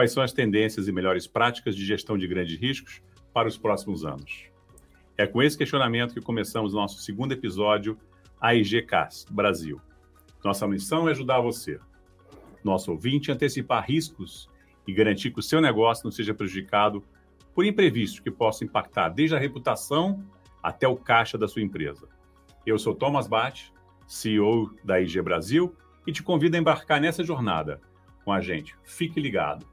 quais são as tendências e melhores práticas de gestão de grandes riscos para os próximos anos. É com esse questionamento que começamos nosso segundo episódio, AIGCAS Brasil. Nossa missão é ajudar você, nosso ouvinte, a antecipar riscos e garantir que o seu negócio não seja prejudicado por imprevistos que possam impactar desde a reputação até o caixa da sua empresa. Eu sou Thomas Bate, CEO da IG Brasil, e te convido a embarcar nessa jornada com a gente. Fique ligado.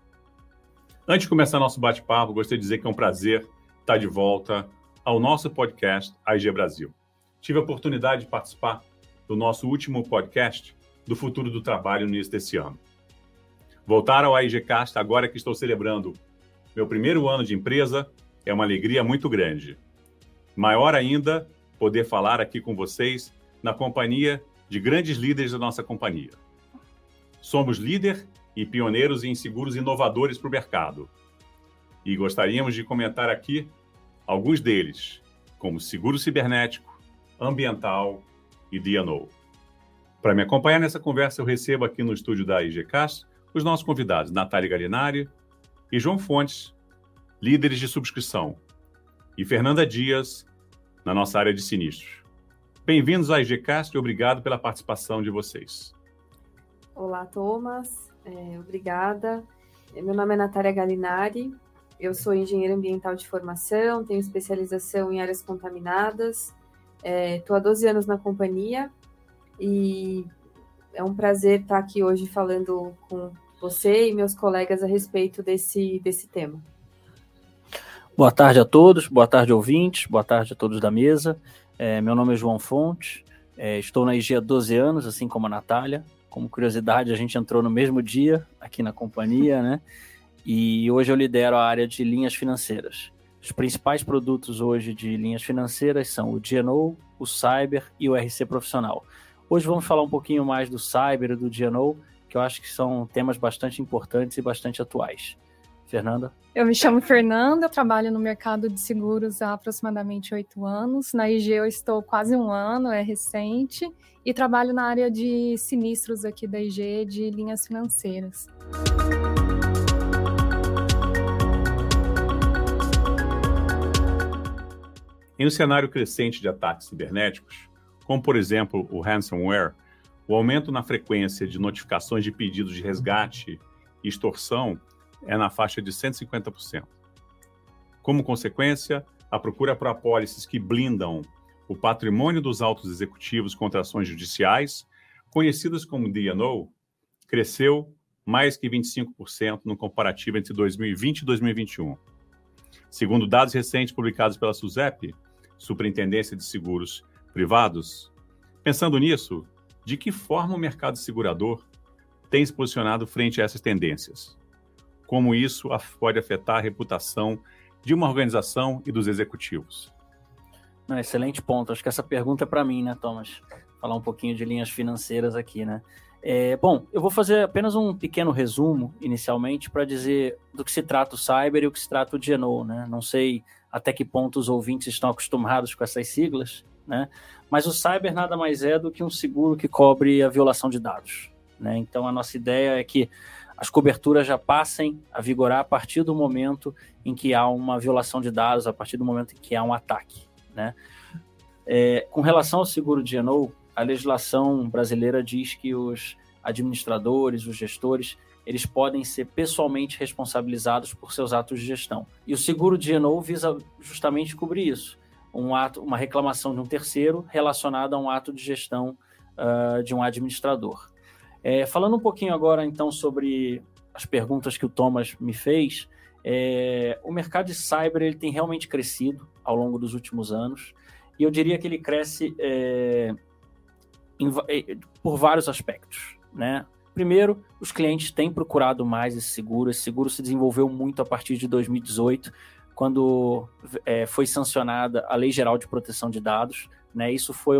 Antes de começar nosso bate-papo, gostaria de dizer que é um prazer estar de volta ao nosso podcast IG Brasil. Tive a oportunidade de participar do nosso último podcast do futuro do trabalho no início desse ano. Voltar ao AIGcast agora que estou celebrando meu primeiro ano de empresa é uma alegria muito grande. Maior ainda poder falar aqui com vocês na companhia de grandes líderes da nossa companhia. Somos líder e pioneiros em seguros inovadores para o mercado. E gostaríamos de comentar aqui alguns deles, como seguro cibernético, ambiental e D&O. Para me acompanhar nessa conversa, eu recebo aqui no estúdio da IGCast os nossos convidados, Natália Galinari e João Fontes, líderes de subscrição, e Fernanda Dias, na nossa área de sinistros. Bem-vindos à IGCast e obrigado pela participação de vocês. Olá, Thomas. É, obrigada. Meu nome é Natália Galinari. Eu sou engenheira ambiental de formação, tenho especialização em áreas contaminadas. Estou é, há 12 anos na companhia e é um prazer estar aqui hoje falando com você e meus colegas a respeito desse, desse tema. Boa tarde a todos, boa tarde ouvintes, boa tarde a todos da mesa. É, meu nome é João Fonte, é, estou na IG há 12 anos, assim como a Natália. Como curiosidade, a gente entrou no mesmo dia aqui na companhia, né? E hoje eu lidero a área de linhas financeiras. Os principais produtos hoje de linhas financeiras são o GNO, o Cyber e o RC Profissional. Hoje vamos falar um pouquinho mais do Cyber e do GNO, que eu acho que são temas bastante importantes e bastante atuais. Fernanda? Eu me chamo Fernanda, eu trabalho no mercado de seguros há aproximadamente oito anos. Na IG eu estou quase um ano, é recente, e trabalho na área de sinistros aqui da IG, de linhas financeiras. Em um cenário crescente de ataques cibernéticos, como por exemplo o ransomware, o aumento na frequência de notificações de pedidos de resgate e extorsão é na faixa de 150%. Como consequência, a procura por apólices que blindam o patrimônio dos altos executivos contra ações judiciais, conhecidas como D&O, cresceu mais que 25% no comparativo entre 2020 e 2021. Segundo dados recentes publicados pela SUSEP, Superintendência de Seguros privados? Pensando nisso, de que forma o mercado segurador tem se posicionado frente a essas tendências? Como isso pode afetar a reputação de uma organização e dos executivos? Não, excelente ponto. Acho que essa pergunta é para mim, né, Thomas? Falar um pouquinho de linhas financeiras aqui, né? É, bom, eu vou fazer apenas um pequeno resumo inicialmente para dizer do que se trata o cyber e o que se trata o GNO, né? Não sei até que ponto os ouvintes estão acostumados com essas siglas, né? Mas o cyber nada mais é do que um seguro que cobre a violação de dados, né? Então a nossa ideia é que as coberturas já passem a vigorar a partir do momento em que há uma violação de dados, a partir do momento em que há um ataque, né? É, com relação ao seguro de a legislação brasileira diz que os administradores, os gestores, eles podem ser pessoalmente responsabilizados por seus atos de gestão. E o seguro de visa justamente cobrir isso um ato, uma reclamação de um terceiro relacionada a um ato de gestão uh, de um administrador. É, falando um pouquinho agora, então, sobre as perguntas que o Thomas me fez, é, o mercado de cyber ele tem realmente crescido ao longo dos últimos anos, e eu diria que ele cresce é, em, é, por vários aspectos. Né? Primeiro, os clientes têm procurado mais esse seguro, esse seguro se desenvolveu muito a partir de 2018, quando é, foi sancionada a Lei Geral de Proteção de Dados. Né? Isso, foi,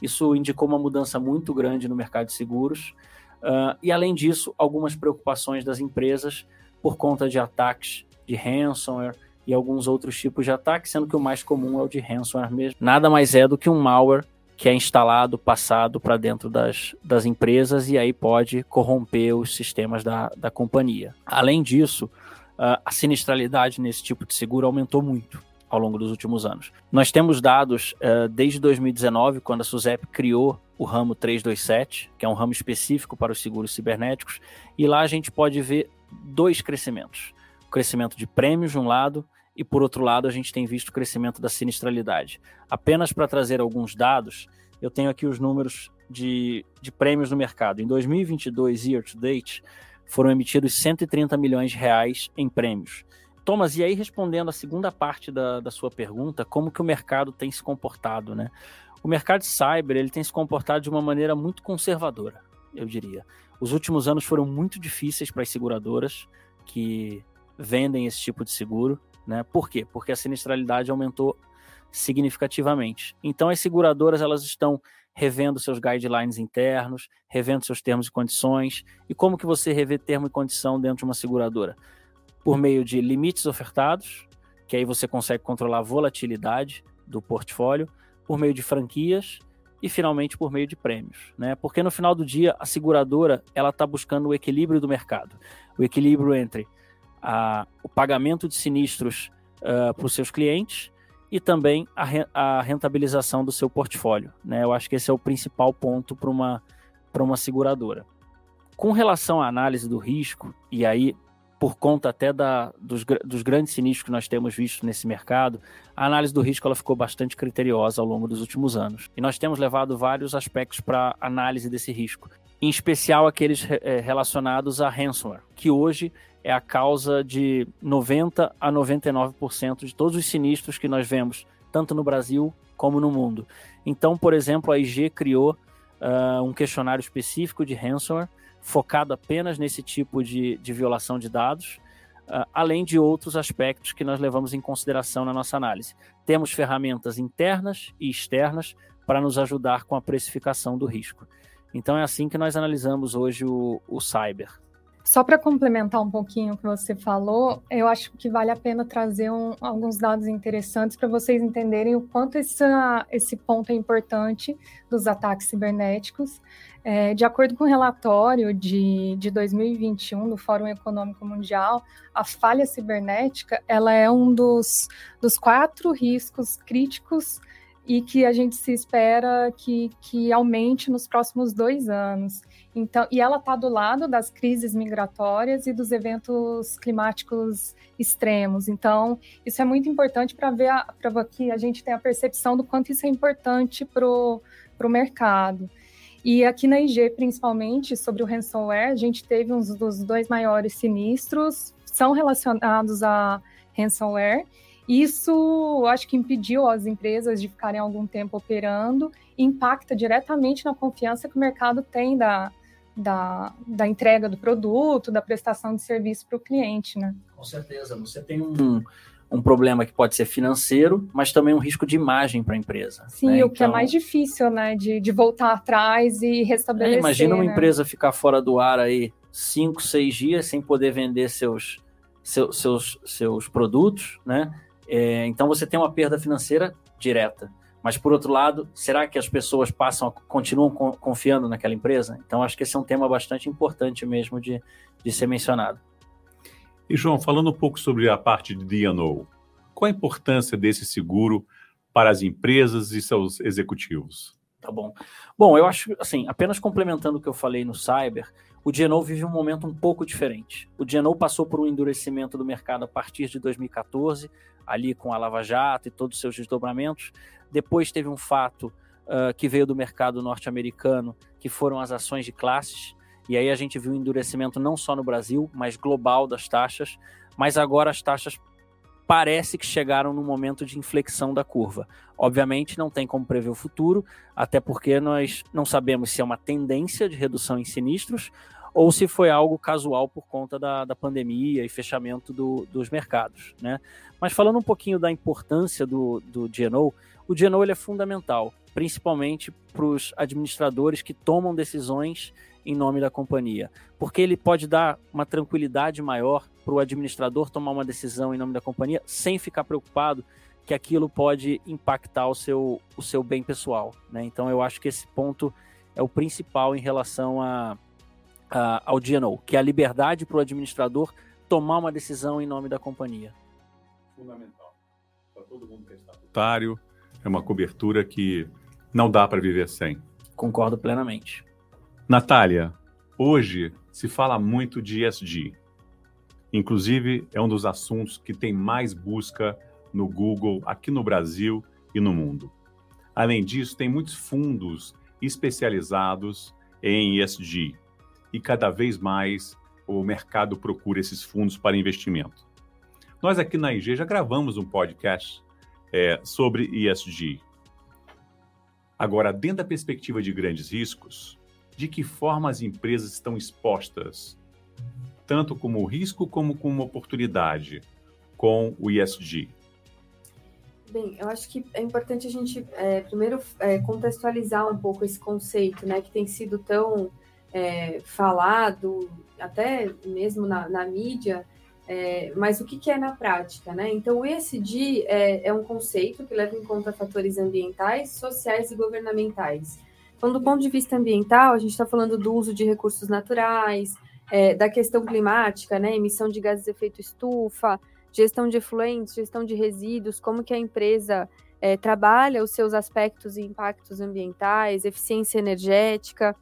isso indicou uma mudança muito grande no mercado de seguros. Uh, e, além disso, algumas preocupações das empresas por conta de ataques de ransomware e alguns outros tipos de ataques, sendo que o mais comum é o de ransomware mesmo. Nada mais é do que um malware que é instalado, passado para dentro das, das empresas e aí pode corromper os sistemas da, da companhia. Além disso, a sinistralidade nesse tipo de seguro aumentou muito ao longo dos últimos anos. Nós temos dados uh, desde 2019, quando a SUSEP criou o ramo 327, que é um ramo específico para os seguros cibernéticos, e lá a gente pode ver dois crescimentos. O crescimento de prêmios de um lado e por outro lado a gente tem visto o crescimento da sinistralidade. Apenas para trazer alguns dados, eu tenho aqui os números de, de prêmios no mercado. Em 2022, year to date, foram emitidos 130 milhões de reais em prêmios. Thomas, e aí respondendo a segunda parte da, da sua pergunta, como que o mercado tem se comportado, né? O mercado cyber ele tem se comportado de uma maneira muito conservadora, eu diria. Os últimos anos foram muito difíceis para as seguradoras que vendem esse tipo de seguro, né? Por quê? Porque a sinistralidade aumentou significativamente. Então as seguradoras elas estão revendo seus guidelines internos, revendo seus termos e condições. E como que você revê termo e condição dentro de uma seguradora? Por meio de limites ofertados, que aí você consegue controlar a volatilidade do portfólio, por meio de franquias e finalmente por meio de prêmios, né? Porque no final do dia a seguradora ela está buscando o equilíbrio do mercado, o equilíbrio entre a, o pagamento de sinistros uh, para os seus clientes e também a, re, a, rentabilização do seu portfólio, né? Eu acho que esse é o principal ponto para uma para uma seguradora. Com relação à análise do risco, e aí por conta até da, dos, dos, grandes sinistros que nós temos visto nesse mercado, a análise do risco ela ficou bastante criteriosa ao longo dos últimos anos. E nós temos levado vários aspectos para análise desse risco, em especial aqueles é, relacionados a ransomware, que hoje é a causa de 90 a 99% de todos os sinistros que nós vemos, tanto no Brasil como no mundo. Então, por exemplo, a IG criou uh, um questionário específico de ransomware focado apenas nesse tipo de, de violação de dados, uh, além de outros aspectos que nós levamos em consideração na nossa análise. Temos ferramentas internas e externas para nos ajudar com a precificação do risco. Então é assim que nós analisamos hoje o, o cyber. Só para complementar um pouquinho o que você falou, eu acho que vale a pena trazer um, alguns dados interessantes para vocês entenderem o quanto essa, esse ponto é importante dos ataques cibernéticos. É, de acordo com o relatório de, de 2021 do Fórum Econômico Mundial, a falha cibernética ela é um dos, dos quatro riscos críticos e que a gente se espera que, que aumente nos próximos dois anos. Então, e ela está do lado das crises migratórias e dos eventos climáticos extremos. Então, isso é muito importante para ver para que a gente tenha a percepção do quanto isso é importante para o mercado. E aqui na IG, principalmente, sobre o ransomware, a gente teve uns dos dois maiores sinistros, são relacionados a ransomware, isso acho que impediu as empresas de ficarem algum tempo operando, impacta diretamente na confiança que o mercado tem da, da, da entrega do produto, da prestação de serviço para o cliente, né? Com certeza. Você tem um, um problema que pode ser financeiro, mas também um risco de imagem para a empresa. Sim, né? o então, que é então mais difícil, né? De, de voltar atrás e restabelecer. É, imagina uma né? empresa ficar fora do ar aí cinco, seis dias sem poder vender seus, seus, seus, seus produtos, né? É, então você tem uma perda financeira direta. Mas por outro lado, será que as pessoas passam, continuam confiando naquela empresa? Então acho que esse é um tema bastante importante mesmo de, de ser mencionado. E João, falando um pouco sobre a parte de D&O, qual a importância desse seguro para as empresas e seus executivos? Tá bom. Bom, eu acho assim, apenas complementando o que eu falei no cyber, o DNO vive um momento um pouco diferente. O DNO passou por um endurecimento do mercado a partir de 2014, ali com a Lava Jato e todos os seus desdobramentos. Depois teve um fato uh, que veio do mercado norte-americano, que foram as ações de classes. E aí a gente viu um endurecimento não só no Brasil, mas global das taxas. Mas agora as taxas parece que chegaram no momento de inflexão da curva. Obviamente, não tem como prever o futuro, até porque nós não sabemos se é uma tendência de redução em sinistros ou se foi algo casual por conta da, da pandemia e fechamento do, dos mercados. Né? Mas falando um pouquinho da importância do, do GNO, o GNO ele é fundamental, principalmente para os administradores que tomam decisões em nome da companhia, porque ele pode dar uma tranquilidade maior para o administrador tomar uma decisão em nome da companhia sem ficar preocupado que aquilo pode impactar o seu, o seu bem pessoal. Né? Então eu acho que esse ponto é o principal em relação a, a ao DNO, que é a liberdade para o administrador tomar uma decisão em nome da companhia. Fundamental. Para todo mundo que é estatutário, é uma cobertura que não dá para viver sem. Concordo plenamente. Natália, hoje se fala muito de ESG. Inclusive, é um dos assuntos que tem mais busca no Google aqui no Brasil e no mundo. Além disso, tem muitos fundos especializados em ESG e cada vez mais o mercado procura esses fundos para investimento. Nós aqui na IG já gravamos um podcast é, sobre ESG. Agora, dentro da perspectiva de grandes riscos, de que forma as empresas estão expostas, tanto como risco como como oportunidade, com o ESG? Bem, eu acho que é importante a gente é, primeiro é, contextualizar um pouco esse conceito, né, que tem sido tão é, falado, até mesmo na, na mídia, é, mas o que, que, é na prática, né? Então, o ESG é, é, um conceito que leva em conta fatores ambientais, sociais e governamentais. Então, do ponto de vista ambiental, a gente está falando do uso de recursos naturais, é, da questão climática, né? Emissão de gases de efeito estufa, gestão de efluentes, gestão de resíduos, como que a empresa é, trabalha os seus aspectos e impactos ambientais, eficiência energética.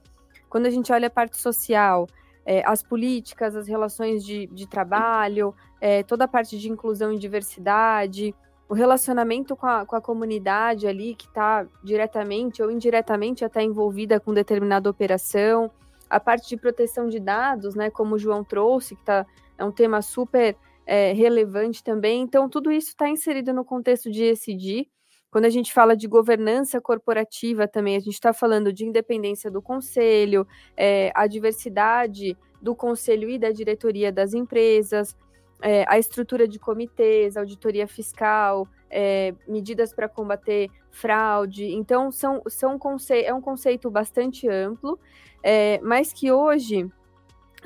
Quando a gente olha a parte social, é, as políticas, as relações de, de trabalho, é, toda a parte de inclusão e diversidade, o relacionamento com a, com a comunidade ali que está diretamente ou indiretamente até envolvida com determinada operação, a parte de proteção de dados, né, como o João trouxe, que tá, é um tema super é, relevante também. Então, tudo isso está inserido no contexto de ESG. Quando a gente fala de governança corporativa também, a gente está falando de independência do conselho, é, a diversidade do conselho e da diretoria das empresas, é, a estrutura de comitês, auditoria fiscal, é, medidas para combater fraude. Então, são, são conce é um conceito bastante amplo, é, mas que hoje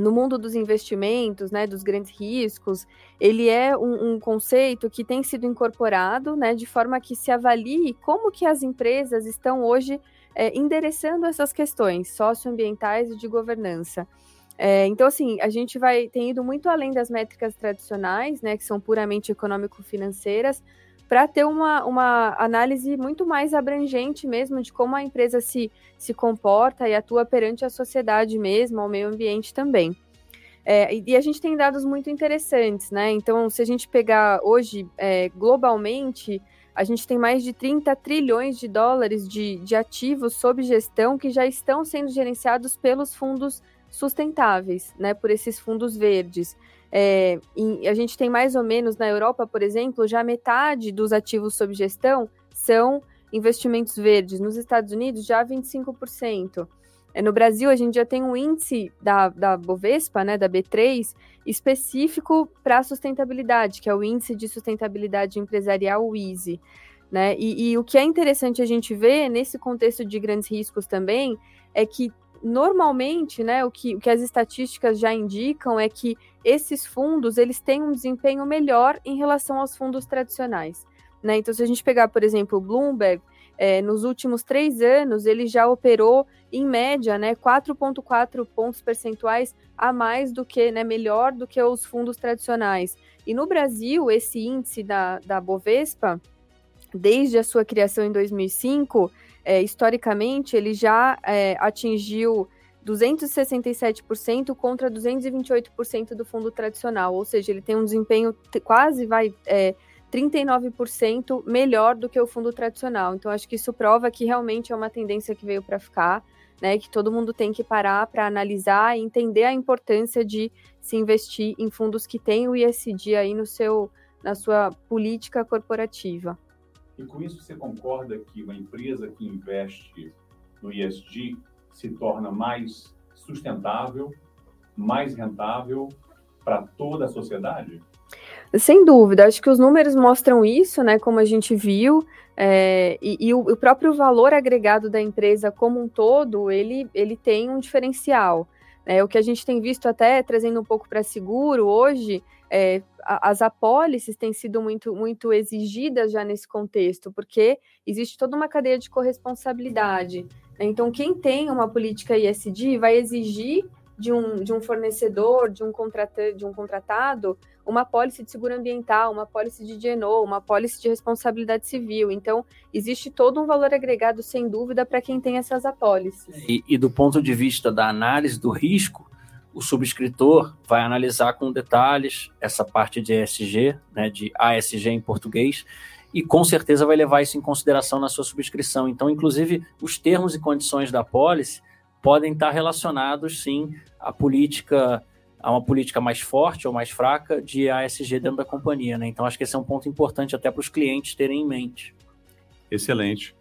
no mundo dos investimentos, né, dos grandes riscos, ele é um, um, conceito que tem sido incorporado, né, de forma que se avalie como que as empresas estão hoje é, endereçando essas questões socioambientais e de governança. É, então, assim, a gente vai tem ido muito além das métricas tradicionais, né, que são puramente econômico-financeiras, para ter uma, uma análise muito mais abrangente mesmo de como a empresa se, se comporta e atua perante a sociedade mesmo, ao meio ambiente também. É, e a gente tem dados muito interessantes, né? Então, se a gente pegar hoje, é, globalmente, a gente tem mais de 30 trilhões de dólares de, de ativos sob gestão que já estão sendo gerenciados pelos fundos sustentáveis, né? Por esses fundos verdes. É, a gente tem mais ou menos na Europa, por exemplo, já metade dos ativos sob gestão são investimentos verdes. Nos Estados Unidos, já 25%. É, no Brasil, a gente já tem um índice da, da Bovespa, né, da B3, específico para sustentabilidade, que é o Índice de Sustentabilidade Empresarial, o ISE. Né? E, e o que é interessante a gente ver nesse contexto de grandes riscos também é que normalmente, né, o que, o que as estatísticas já indicam é que esses fundos eles têm um desempenho melhor em relação aos fundos tradicionais. Né? Então, se a gente pegar, por exemplo, o Bloomberg, é, nos últimos três anos, ele já operou, em média, né, 4,4 pontos percentuais a mais do que, né, melhor do que os fundos tradicionais. E no Brasil, esse índice da, da Bovespa, desde a sua criação em 2005, é, historicamente, ele já é, atingiu 267% contra 228% do fundo tradicional, ou seja, ele tem um desempenho quase vai é, 39% melhor do que o fundo tradicional. Então, acho que isso prova que realmente é uma tendência que veio para ficar, né? Que todo mundo tem que parar para analisar e entender a importância de se investir em fundos que têm o ISD aí no seu, na sua política corporativa. E com isso você concorda que uma empresa que investe no ESG se torna mais sustentável, mais rentável para toda a sociedade? Sem dúvida, acho que os números mostram isso, né? Como a gente viu, é, e, e o, o, próprio valor agregado da empresa como um todo, ele, ele tem um diferencial. É, o que a gente tem visto até trazendo um pouco para seguro hoje, é, as apólices têm sido muito, muito exigidas já nesse contexto, porque existe toda uma cadeia de corresponsabilidade. Né? Então, quem tem uma política ISD vai exigir de um, de um fornecedor, de um, contrata, de um contratado, uma pólice de seguro ambiental, uma pólice de GNO, uma pólice de responsabilidade civil. Então, existe todo um valor agregado, sem dúvida, para quem tem essas apólices. E, e, do ponto de vista da análise do risco, o subscritor vai analisar com detalhes essa parte de ESG, né, de ASG em português, e com certeza vai levar isso em consideração na sua subscrição. Então, inclusive, os termos e condições da pólice podem estar relacionados, sim, à política, a uma política mais forte ou mais fraca de ASG dentro da companhia. Né? Então, acho que esse é um ponto importante até para os clientes terem em mente. Excelente.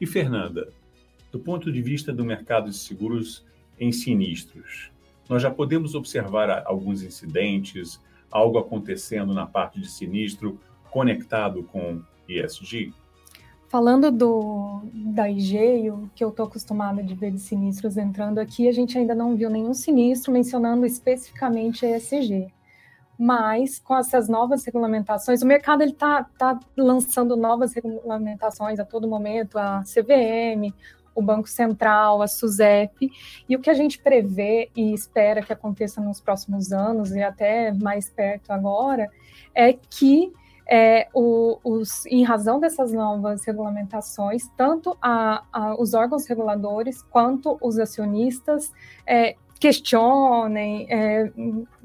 E, Fernanda, do ponto de vista do mercado de seguros em sinistros, nós já podemos observar alguns incidentes, algo acontecendo na parte de sinistro conectado com ESG? Falando do, da IG, o que eu estou acostumada de ver de sinistros entrando aqui, a gente ainda não viu nenhum sinistro mencionando especificamente ESG. Mas com essas novas regulamentações, o mercado está tá lançando novas regulamentações a todo momento, a CVM, o Banco Central, a SUSEP, e o que a gente prevê e espera que aconteça nos próximos anos e até mais perto agora, é que é, o, os, em razão dessas novas regulamentações, tanto a, a, os órgãos reguladores quanto os acionistas é, questionem, é,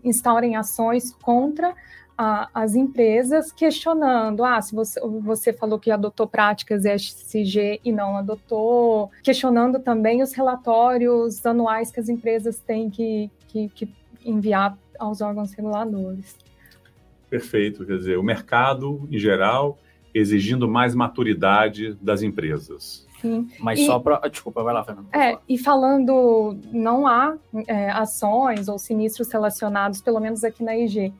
instaurem ações contra a, as empresas, questionando: ah, se você, você falou que adotou práticas ESG e não adotou, questionando também os relatórios anuais que as empresas têm que, que, que enviar aos órgãos reguladores. Perfeito, quer dizer, o mercado em geral exigindo mais maturidade das empresas. Sim. Mas e, só para. Desculpa, vai lá, Fernando. É, e falando, não há é, ações ou sinistros relacionados, pelo menos aqui na IG,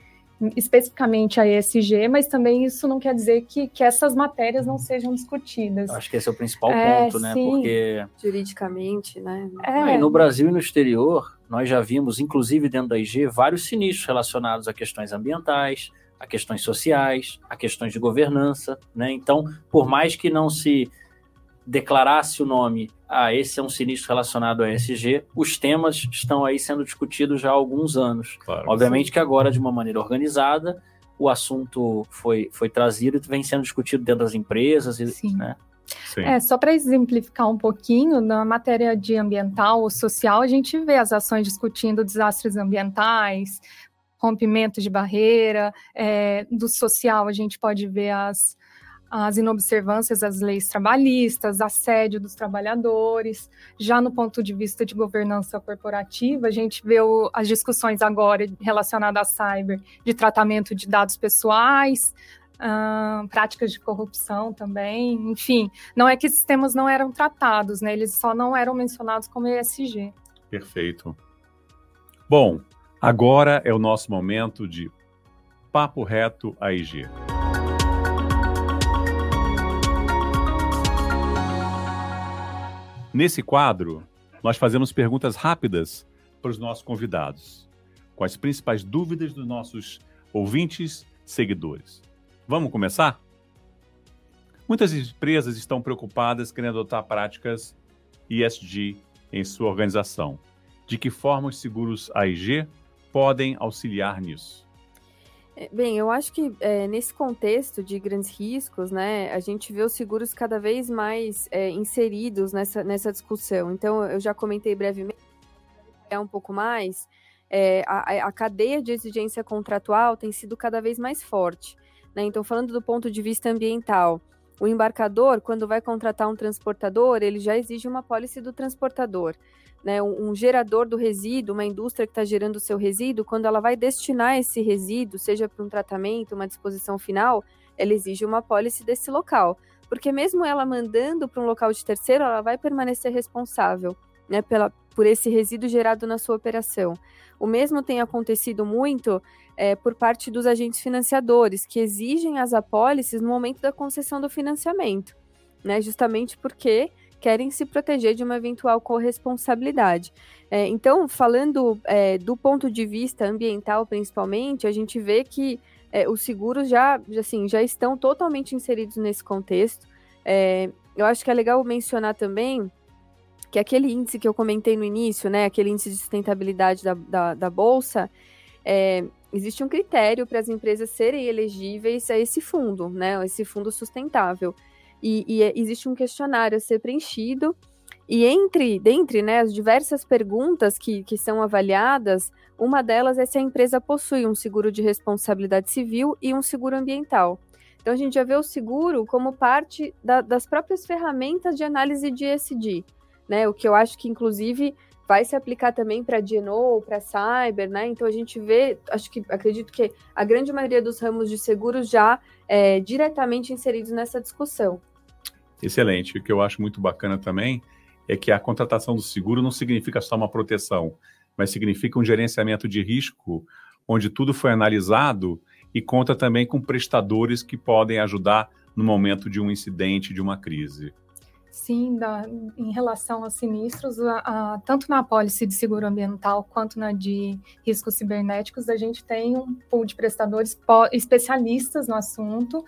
especificamente a ESG, mas também isso não quer dizer que, que essas matérias não sejam discutidas. Acho que esse é o principal é, ponto, né? Sim. Porque. Juridicamente, né? É. no Brasil e no exterior, nós já vimos, inclusive dentro da IG, vários sinistros relacionados a questões ambientais, a questões sociais, a questões de governança, né? Então, por mais que não se declarasse o nome, ah, esse é um sinistro relacionado a ESG, os temas estão aí sendo discutidos já há alguns anos. Claro, Obviamente sim. que agora, de uma maneira organizada, o assunto foi, foi trazido e vem sendo discutido dentro das empresas, sim. né? Sim. É, só para exemplificar um pouquinho, na matéria de ambiental ou social, a gente vê as ações discutindo desastres ambientais, rompimento de barreira, é, do social a gente pode ver as, as inobservâncias das leis trabalhistas, assédio dos trabalhadores. Já no ponto de vista de governança corporativa, a gente vê o, as discussões agora relacionadas à cyber, de tratamento de dados pessoais, uh, práticas de corrupção também. Enfim, não é que esses temas não eram tratados, né? Eles só não eram mencionados como ESG. Perfeito. Bom, Agora é o nosso momento de Papo Reto AIG. Nesse quadro, nós fazemos perguntas rápidas para os nossos convidados, com as principais dúvidas dos nossos ouvintes, seguidores. Vamos começar? Muitas empresas estão preocupadas querendo adotar práticas ESG em sua organização. De que forma os seguros AIG podem auxiliar nisso? É, bem, eu acho que é, nesse contexto de grandes riscos, né, a gente vê os seguros cada vez mais é, inseridos nessa, nessa discussão. Então, eu já comentei brevemente, é um pouco mais, é, a, a, cadeia de exigência contratual tem sido cada vez mais forte. Né? Então, falando do ponto de vista ambiental, o embarcador, quando vai contratar um transportador, ele já exige uma pólice do transportador né, um, gerador do resíduo, uma indústria que está gerando o seu resíduo, quando ela vai destinar esse resíduo, seja para um tratamento, uma disposição final, ela exige uma pólice desse local. Porque mesmo ela mandando para um local de terceiro, ela vai permanecer responsável né, pela, por esse resíduo gerado na sua operação. O mesmo tem acontecido muito é, por parte dos agentes financiadores, que exigem as apólices no momento da concessão do financiamento, né, justamente porque querem se proteger de uma eventual corresponsabilidade. É, então, falando é, do ponto de vista ambiental, principalmente, a gente vê que é, os seguros já, assim, já estão totalmente inseridos nesse contexto. É, eu acho que é legal mencionar também que aquele índice que eu comentei no início, né, aquele índice de sustentabilidade da, da, da Bolsa, é, existe um critério para as empresas serem elegíveis a esse fundo, né, esse fundo sustentável. E, e é, existe um questionário a ser preenchido, e entre, dentre né, as diversas perguntas que, que são avaliadas, uma delas é se a empresa possui um seguro de responsabilidade civil e um seguro ambiental. Então a gente já vê o seguro como parte da, das próprias ferramentas de análise de ESG, né? O que eu acho que inclusive vai se aplicar também para DNO, para cyber, né? Então a gente vê, acho que acredito que a grande maioria dos ramos de seguros já é diretamente inseridos nessa discussão. Excelente. O que eu acho muito bacana também é que a contratação do seguro não significa só uma proteção, mas significa um gerenciamento de risco, onde tudo foi analisado e conta também com prestadores que podem ajudar no momento de um incidente, de uma crise. Sim, da, em relação aos sinistros, a, a, tanto na apólice de seguro ambiental quanto na de riscos cibernéticos, a gente tem um pool de prestadores especialistas no assunto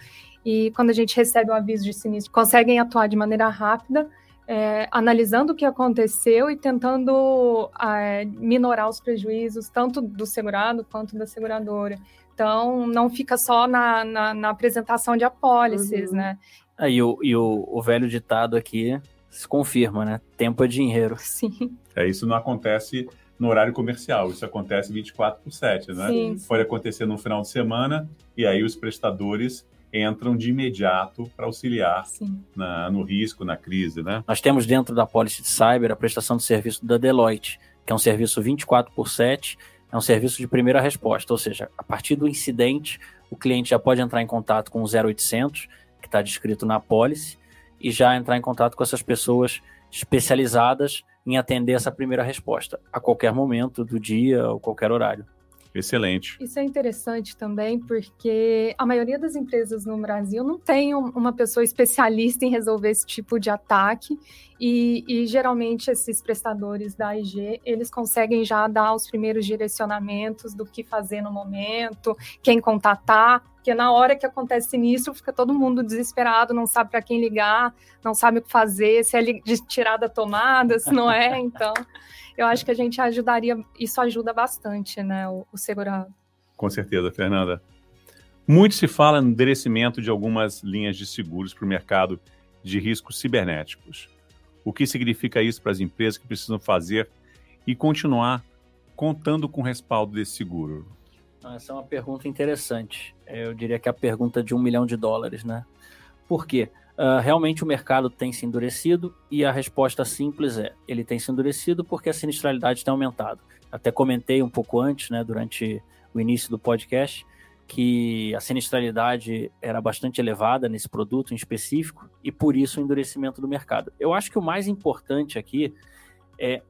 e quando a gente recebe um aviso de sinistro, conseguem atuar de maneira rápida, é, analisando o que aconteceu e tentando é, minorar os prejuízos, tanto do segurado quanto da seguradora. Então, não fica só na, na, na apresentação de apólices, uhum. né? Aí o, e o, o velho ditado aqui se confirma, né? Tempo é dinheiro. Sim. É, isso não acontece no horário comercial, isso acontece 24 por 7, né? Sim, sim. Pode acontecer no final de semana e aí os prestadores entram de imediato para auxiliar na, no risco, na crise, né? Nós temos dentro da Policy de Cyber a prestação de serviço da Deloitte, que é um serviço 24 por 7, é um serviço de primeira resposta, ou seja, a partir do incidente, o cliente já pode entrar em contato com o 0800, que está descrito na policy, e já entrar em contato com essas pessoas especializadas em atender essa primeira resposta, a qualquer momento do dia ou qualquer horário. Excelente. Isso é interessante também, porque a maioria das empresas no Brasil não tem uma pessoa especialista em resolver esse tipo de ataque, e, e, geralmente esses prestadores da IG, eles conseguem já dar os primeiros direcionamentos do que fazer no momento, quem contatar, porque na hora que acontece sinistro, fica todo mundo desesperado, não sabe para quem ligar, não sabe o que fazer, se é de tirar da tomada, se não é, então eu acho que a gente ajudaria, isso ajuda bastante, né, o, o segurado. Com certeza, Fernanda. Muito se fala no endereçamento de algumas linhas de seguros para o mercado de riscos cibernéticos. O que significa isso para as empresas que precisam fazer e continuar contando com o respaldo desse seguro? Essa é uma pergunta interessante. Eu diria que é a pergunta de um milhão de dólares, né? Por quê? Uh, realmente o mercado tem se endurecido e a resposta simples é: ele tem se endurecido porque a sinistralidade tem aumentado. Até comentei um pouco antes, né, durante o início do podcast, que a sinistralidade era bastante elevada nesse produto em específico e por isso o endurecimento do mercado. Eu acho que o mais importante aqui é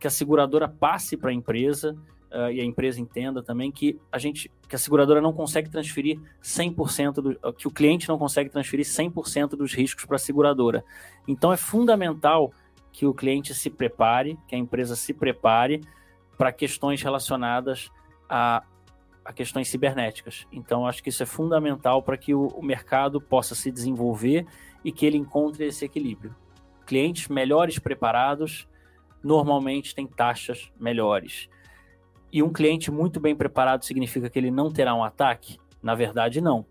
que a seguradora passe para a empresa uh, e a empresa entenda também que a gente, que a seguradora não consegue transferir 100% do, que o cliente não consegue transferir 100% dos riscos para a seguradora. Então é fundamental que o cliente se prepare, que a empresa se prepare para questões relacionadas a, a questões cibernéticas. Então acho que isso é fundamental para que o, o mercado possa se desenvolver e que ele encontre esse equilíbrio. Clientes melhores preparados normalmente têm taxas melhores. E um cliente muito bem preparado significa que ele não terá um ataque? Na verdade, não.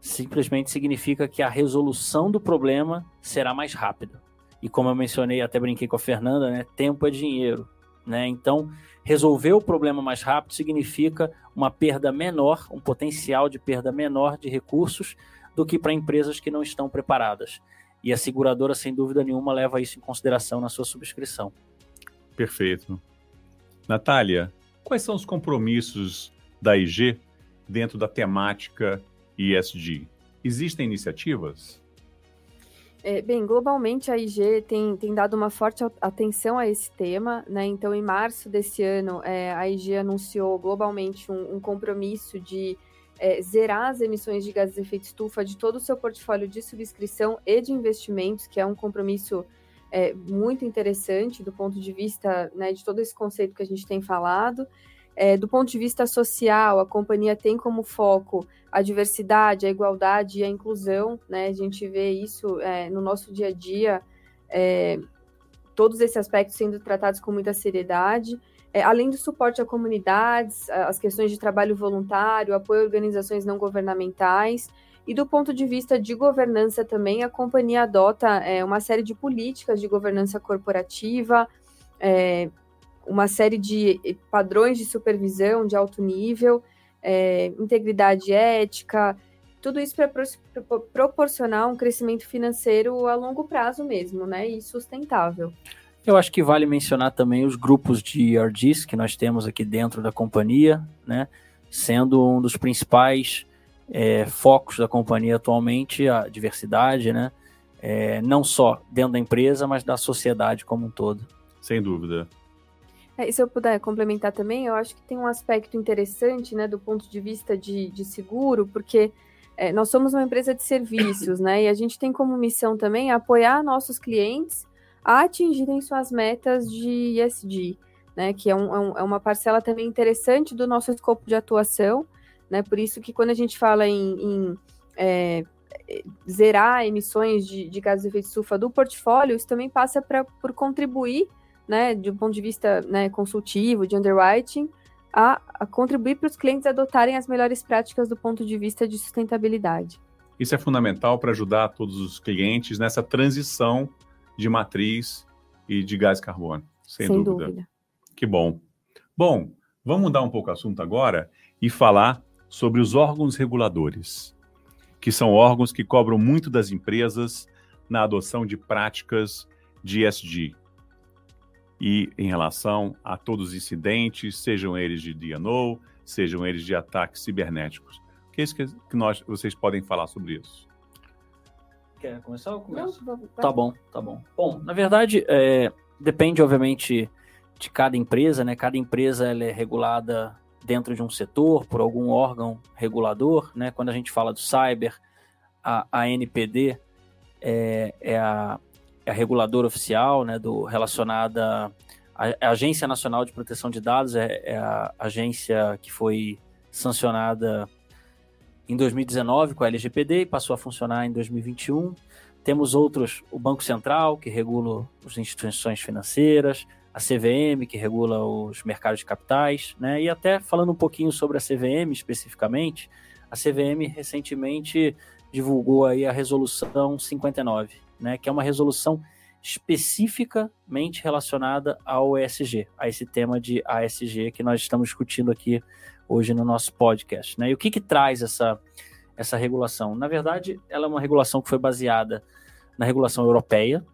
Simplesmente significa que a resolução do problema será mais rápida. E como eu mencionei, até brinquei com a Fernanda, né? Tempo é dinheiro. Né? Então, resolver o problema mais rápido significa uma perda menor, um potencial de perda menor de recursos do que para empresas que não estão preparadas. E a seguradora, sem dúvida nenhuma, leva isso em consideração na sua subscrição. Perfeito. Natália, Quais são os compromissos da IG dentro da temática ESG? Existem iniciativas? É, bem, globalmente a IG tem, tem dado uma forte atenção a esse tema, né? Então, em março desse ano, é, a IG anunciou globalmente um, um compromisso de é, zerar as emissões de gases de efeito estufa de todo o seu portfólio de subscrição e de investimentos, que é um compromisso é, muito interessante do ponto de vista né, de todo esse conceito que a gente tem falado. É, do ponto de vista social, a companhia tem como foco a diversidade, a igualdade e a inclusão, né? A gente vê isso é, no nosso dia a dia, é, todos esses aspectos sendo tratados com muita seriedade. É, além do suporte a comunidades, as questões de trabalho voluntário, apoio a organizações não governamentais, e do ponto de vista de governança também, a companhia adota é, uma série de políticas de governança corporativa, é, uma série de padrões de supervisão de alto nível, é, integridade ética, tudo isso para pro, proporcionar um crescimento financeiro a longo prazo mesmo, né, e sustentável. Eu acho que vale mencionar também os grupos de ERGs que nós temos aqui dentro da companhia, né, sendo um dos principais é, focos da companhia atualmente a diversidade, né, é, não só dentro da empresa, mas da sociedade como um todo. Sem dúvida. É, e se eu puder complementar também, eu acho que tem um aspecto interessante, né, do ponto de vista de, de seguro, porque é, nós somos uma empresa de serviços, né, e a gente tem como missão também apoiar nossos clientes a atingirem suas metas de ESG, né, que é, um, é, um, é uma parcela também interessante do nosso escopo de atuação, né, por isso que quando a gente fala em, em é, zerar emissões de, de gases de efeito estufa do portfólio, isso também passa pra, por contribuir né, de um ponto de vista né, consultivo, de underwriting, a, a contribuir para os clientes adotarem as melhores práticas do ponto de vista de sustentabilidade. Isso é fundamental para ajudar todos os clientes nessa transição de matriz e de gás carbono, sem, sem dúvida. dúvida. Que bom. Bom, vamos mudar um pouco o assunto agora e falar sobre os órgãos reguladores, que são órgãos que cobram muito das empresas na adoção de práticas de ESG, e em relação a todos os incidentes, sejam eles de DNO, sejam eles de ataques cibernéticos. O que é isso que nós, vocês podem falar sobre isso? Quer começar ou começo? Não, tá bom, tá bom. Bom, na verdade, é, depende, obviamente, de cada empresa, né? Cada empresa ela é regulada dentro de um setor, por algum órgão regulador, né? Quando a gente fala do cyber, a, a NPD é, é a é a reguladora oficial, né, do relacionada à Agência Nacional de Proteção de Dados, é, é, a agência que foi sancionada em 2019 com a LGPD e passou a funcionar em 2021. Temos outros, o Banco Central, que regula as instituições financeiras, a CVM, que regula os mercados de capitais, né? E até falando um pouquinho sobre a CVM especificamente, a CVM recentemente divulgou aí a resolução 59, né, que é uma resolução especificamente relacionada ao ESG, a esse tema de ASG que nós estamos discutindo aqui hoje no nosso podcast. Né? E o que, que traz essa, essa regulação? Na verdade, ela é uma regulação que foi baseada na regulação europeia,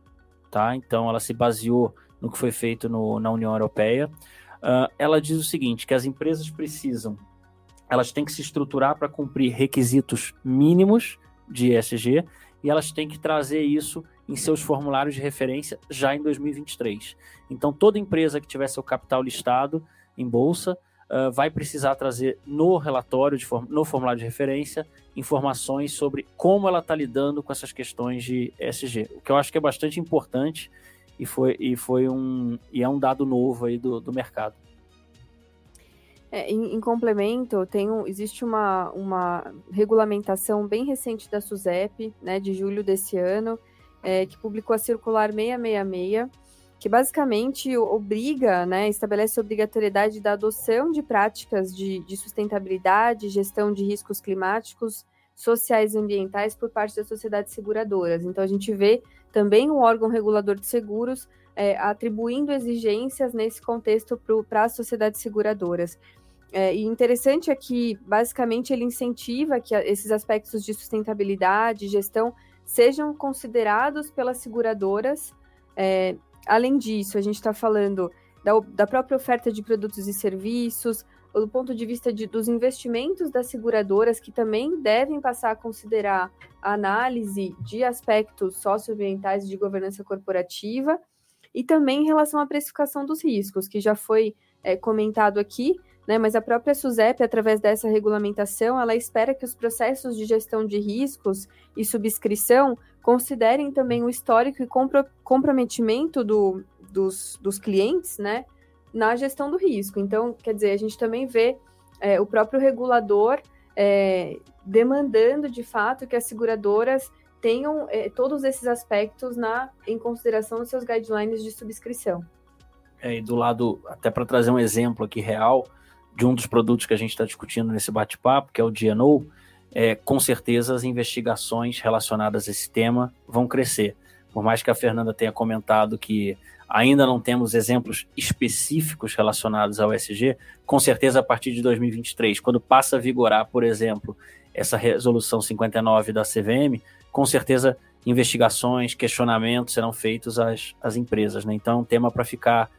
tá? Então, ela se baseou no que foi feito no, na União Europeia. Uh, ela diz o seguinte, que as empresas precisam, elas têm que se estruturar para cumprir requisitos mínimos de ESG e elas têm que trazer isso em seus formulários de referência já em 2023. Então, toda empresa que tiver seu capital listado em bolsa uh, vai precisar trazer no relatório, de no formulário de referência, informações sobre como ela está lidando com essas questões de ESG, o que eu acho que é bastante importante e foi, e foi um, e é um dado novo aí do, do mercado. É, em, em, complemento, tem um, existe uma, uma regulamentação bem recente da SUSEP, né, de julho desse ano, é, que publicou a circular 666, que basicamente obriga, né, estabelece a obrigatoriedade da adoção de práticas de, de sustentabilidade, gestão de riscos climáticos, sociais e ambientais por parte das sociedades seguradoras. Então, a gente vê também o órgão regulador de seguros é, atribuindo exigências nesse contexto para as sociedades seguradoras. É, e interessante é que, basicamente, ele incentiva que esses aspectos de sustentabilidade, gestão, sejam considerados pelas seguradoras. É, além disso, a gente está falando da, da, própria oferta de produtos e serviços, do ponto de vista de, dos investimentos das seguradoras, que também devem passar a considerar a análise de aspectos socioambientais de governança corporativa, e também em relação à precificação dos riscos, que já foi é, comentado aqui, né, mas a própria SUSEP, através dessa regulamentação, ela espera que os processos de gestão de riscos e subscrição considerem também o histórico e compro comprometimento do, dos, dos clientes, né, na gestão do risco. Então, quer dizer, a gente também vê é, o próprio regulador é, demandando de fato que as seguradoras tenham é, todos esses aspectos na, em consideração nos seus guidelines de subscrição. É, e do lado, até para trazer um exemplo aqui real de um dos produtos que a gente está discutindo nesse bate-papo, que é o DNO, é, com certeza as investigações relacionadas a esse tema vão crescer. Por mais que a Fernanda tenha comentado que ainda não temos exemplos específicos relacionados ao SG, com certeza a partir de 2023, quando passa a vigorar, por exemplo, essa resolução 59 da CVM, com certeza investigações, questionamentos serão feitos às, às empresas. Né? Então é um tema para ficar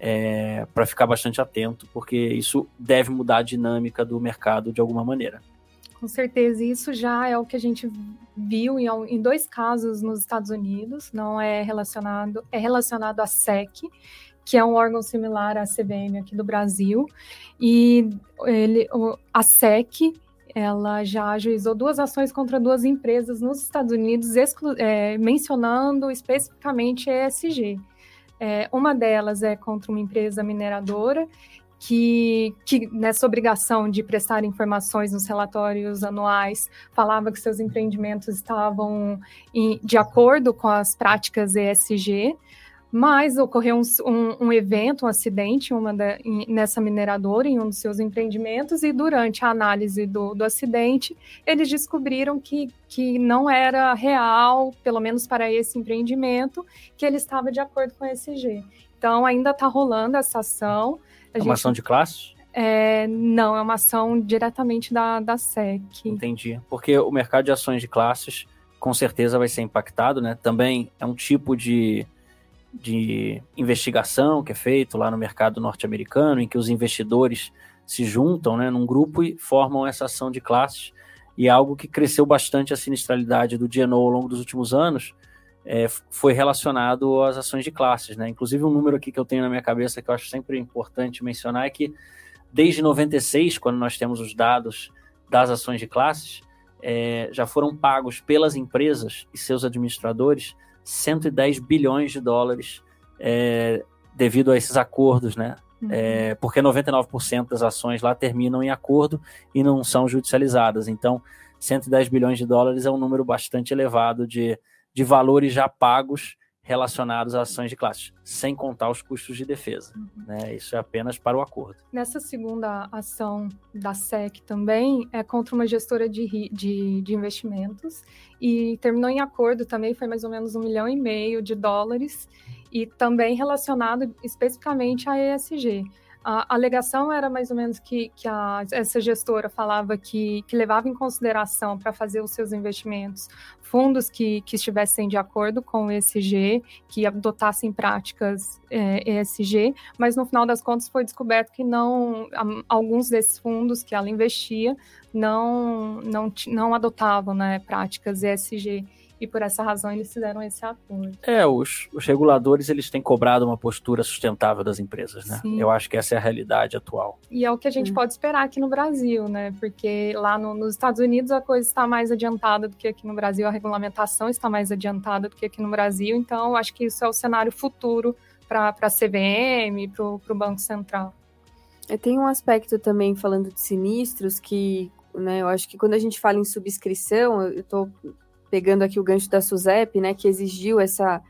é, para ficar bastante atento, porque isso deve mudar a dinâmica do mercado de alguma maneira. Com certeza, isso já é o que a gente viu em, dois casos nos Estados Unidos, não é relacionado, é relacionado à SEC, que é um órgão similar à CVM aqui do Brasil, e ele, a SEC ela já ajuizou duas ações contra duas empresas nos Estados Unidos, é, mencionando especificamente ESG. É, uma delas é contra uma empresa mineradora que, que, nessa obrigação de prestar informações nos relatórios anuais falava que seus empreendimentos estavam em, de acordo com as práticas ESG, mas ocorreu um, um, um evento, um acidente da, em, nessa mineradora, em um dos seus empreendimentos, e durante a análise do, do acidente, eles descobriram que, que não era real, pelo menos para esse empreendimento, que ele estava de acordo com o ESG. Então, ainda está rolando essa ação. A é uma ação de classe? É, não, é uma ação diretamente da, da SEC. Entendi. Porque o mercado de ações de classes com certeza vai ser impactado, né? Também é um tipo de de investigação que é feito lá no mercado norte-americano, em que os investidores se juntam né, num grupo e formam essa ação de classes, e é algo que cresceu bastante a sinistralidade do DNO ao longo dos últimos anos, é, foi relacionado às ações de classes. Né? Inclusive, um número aqui que eu tenho na minha cabeça que eu acho sempre importante mencionar é que desde 96, quando nós temos os dados das ações de classes, é, já foram pagos pelas empresas e seus administradores 110 bilhões de dólares é, devido a esses acordos, né? Uhum. É, porque 99% das ações lá terminam em acordo e não são judicializadas. Então, 110 bilhões de dólares é um número bastante elevado de, de valores já pagos relacionados a ações de classe, sem contar os custos de defesa. Uhum. Né? Isso é apenas para o acordo. Nessa segunda ação da SEC também é contra uma gestora de, de, de investimentos e terminou em acordo também, foi mais ou menos um milhão e meio de dólares e também relacionado especificamente à ESG. A alegação era mais ou menos que, que a, essa gestora falava que, que levava em consideração para fazer os seus investimentos fundos que, que estivessem de acordo com o ESG, que adotassem práticas é, ESG, mas no final das contas foi descoberto que não alguns desses fundos que ela investia não, não, não adotavam né, práticas ESG e por essa razão eles fizeram esse acordo. É, os, os reguladores eles têm cobrado uma postura sustentável das empresas, né? Sim. Eu acho que essa é a realidade atual. E é o que a gente hum. pode esperar aqui no Brasil, né? Porque lá no, nos Estados Unidos a coisa está mais adiantada do que aqui no Brasil, a regulamentação está mais adiantada do que aqui no Brasil, então eu acho que isso é o cenário futuro para a CVM, para o Banco Central. Tem um aspecto também, falando de sinistros, que né, eu acho que quando a gente fala em subscrição, eu estou pegando aqui o gancho da SUSEP, né, que exigiu essa,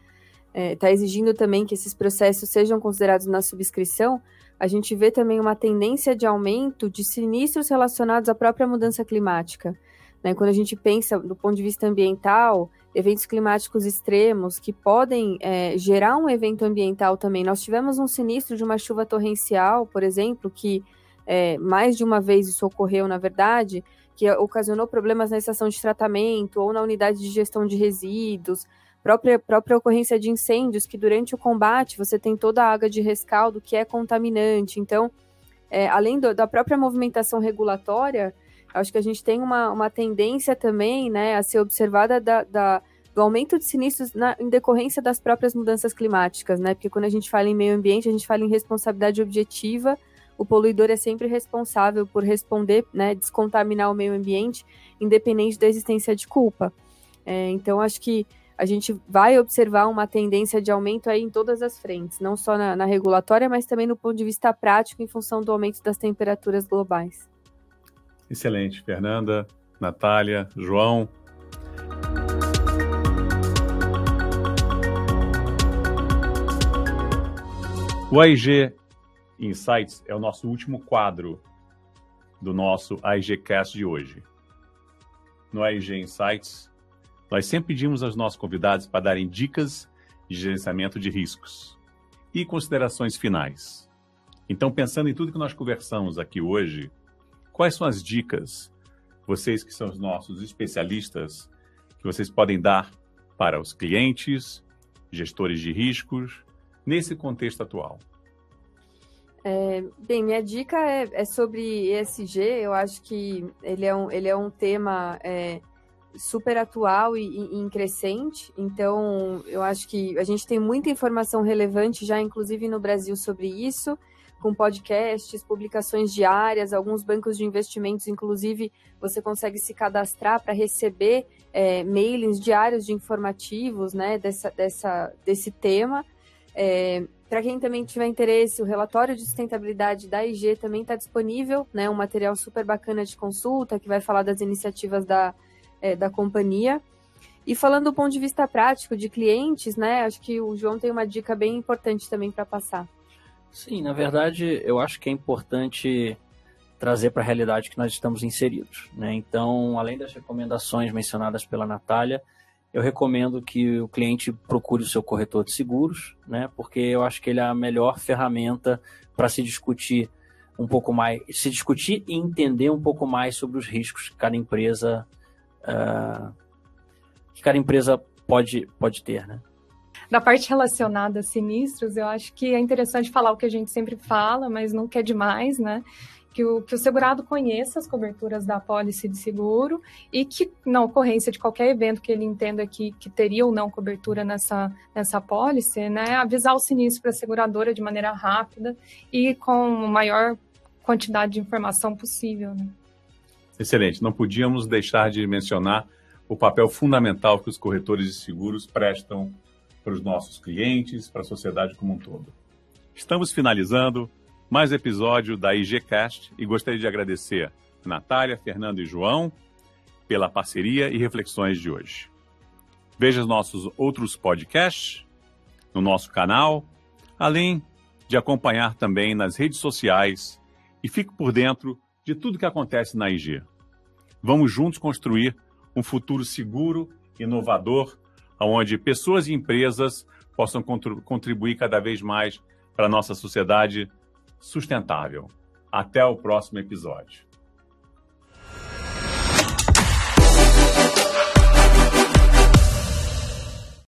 está é, exigindo também que esses processos sejam considerados na subscrição, a gente vê também uma tendência de aumento de sinistros relacionados à própria mudança climática. Né? Quando a gente pensa do ponto de vista ambiental, eventos climáticos extremos que podem é, gerar um evento ambiental também. Nós tivemos um sinistro de uma chuva torrencial, por exemplo, que é, mais de uma vez isso ocorreu, na verdade, que ocasionou problemas na estação de tratamento ou na unidade de gestão de resíduos, própria, própria ocorrência de incêndios, que durante o combate você tem toda a água de rescaldo que é contaminante. Então, é, além do, da própria movimentação regulatória, acho que a gente tem uma, uma tendência também né, a ser observada da, da do aumento de sinistros na, em decorrência das próprias mudanças climáticas, né? Porque quando a gente fala em meio ambiente, a gente fala em responsabilidade objetiva o poluidor é sempre responsável por responder, né, descontaminar o meio ambiente, independente da existência de culpa. É, então, acho que a gente vai observar uma tendência de aumento aí em todas as frentes, não só na, na regulatória, mas também no ponto de vista prático, em função do aumento das temperaturas globais. Excelente, Fernanda, Natália, João. O AIG Insights é o nosso último quadro do nosso AIGcast de hoje. No AIG Insights, nós sempre pedimos aos nossos convidados para darem dicas de gerenciamento de riscos e considerações finais. Então, pensando em tudo que nós conversamos aqui hoje, quais são as dicas, vocês que são os nossos especialistas, que vocês podem dar para os clientes, gestores de riscos, nesse contexto atual? É, bem, minha dica é, é, sobre ESG. Eu acho que ele é um, ele é um tema é, super atual e, e, em crescente. Então, eu acho que a gente tem muita informação relevante já, inclusive no Brasil, sobre isso, com podcasts, publicações diárias, alguns bancos de investimentos, inclusive, você consegue se cadastrar para receber é, mailings diários de informativos né, dessa, dessa, desse tema. É, para quem também tiver interesse, o relatório de sustentabilidade da IG também está disponível, né? Um material super bacana de consulta que vai falar das iniciativas da, é, da companhia. E falando do ponto de vista prático de clientes, né? Acho que o João tem uma dica bem importante também para passar. Sim, na verdade, eu acho que é importante trazer para a realidade que nós estamos inseridos. Né? Então, além das recomendações mencionadas pela Natália, eu recomendo que o cliente procure o seu corretor de seguros, né? Porque eu acho que ele é a melhor ferramenta para se discutir um pouco mais, se discutir e entender um pouco mais sobre os riscos que cada empresa uh, que cada empresa pode, pode ter, né? Da parte relacionada a sinistros, eu acho que é interessante falar o que a gente sempre fala, mas nunca é demais, né? Que o, que o segurado conheça as coberturas da pólice de seguro e que, na ocorrência de qualquer evento que ele entenda que, que teria ou não cobertura nessa, nessa pólice, né, avisar o sinistro para a seguradora de maneira rápida e com a maior quantidade de informação possível. Né? Excelente. Não podíamos deixar de mencionar o papel fundamental que os corretores de seguros prestam para os nossos clientes, para a sociedade como um todo. Estamos finalizando mais episódio da IGCast e gostaria de agradecer a Natália, Fernando e João pela parceria e reflexões de hoje. Veja os nossos outros podcasts no nosso canal, além de acompanhar também nas redes sociais e fique por dentro de tudo que acontece na IG. Vamos juntos construir um futuro seguro, inovador, onde pessoas e empresas possam contribuir cada vez mais para a nossa sociedade sustentável. Até o próximo episódio.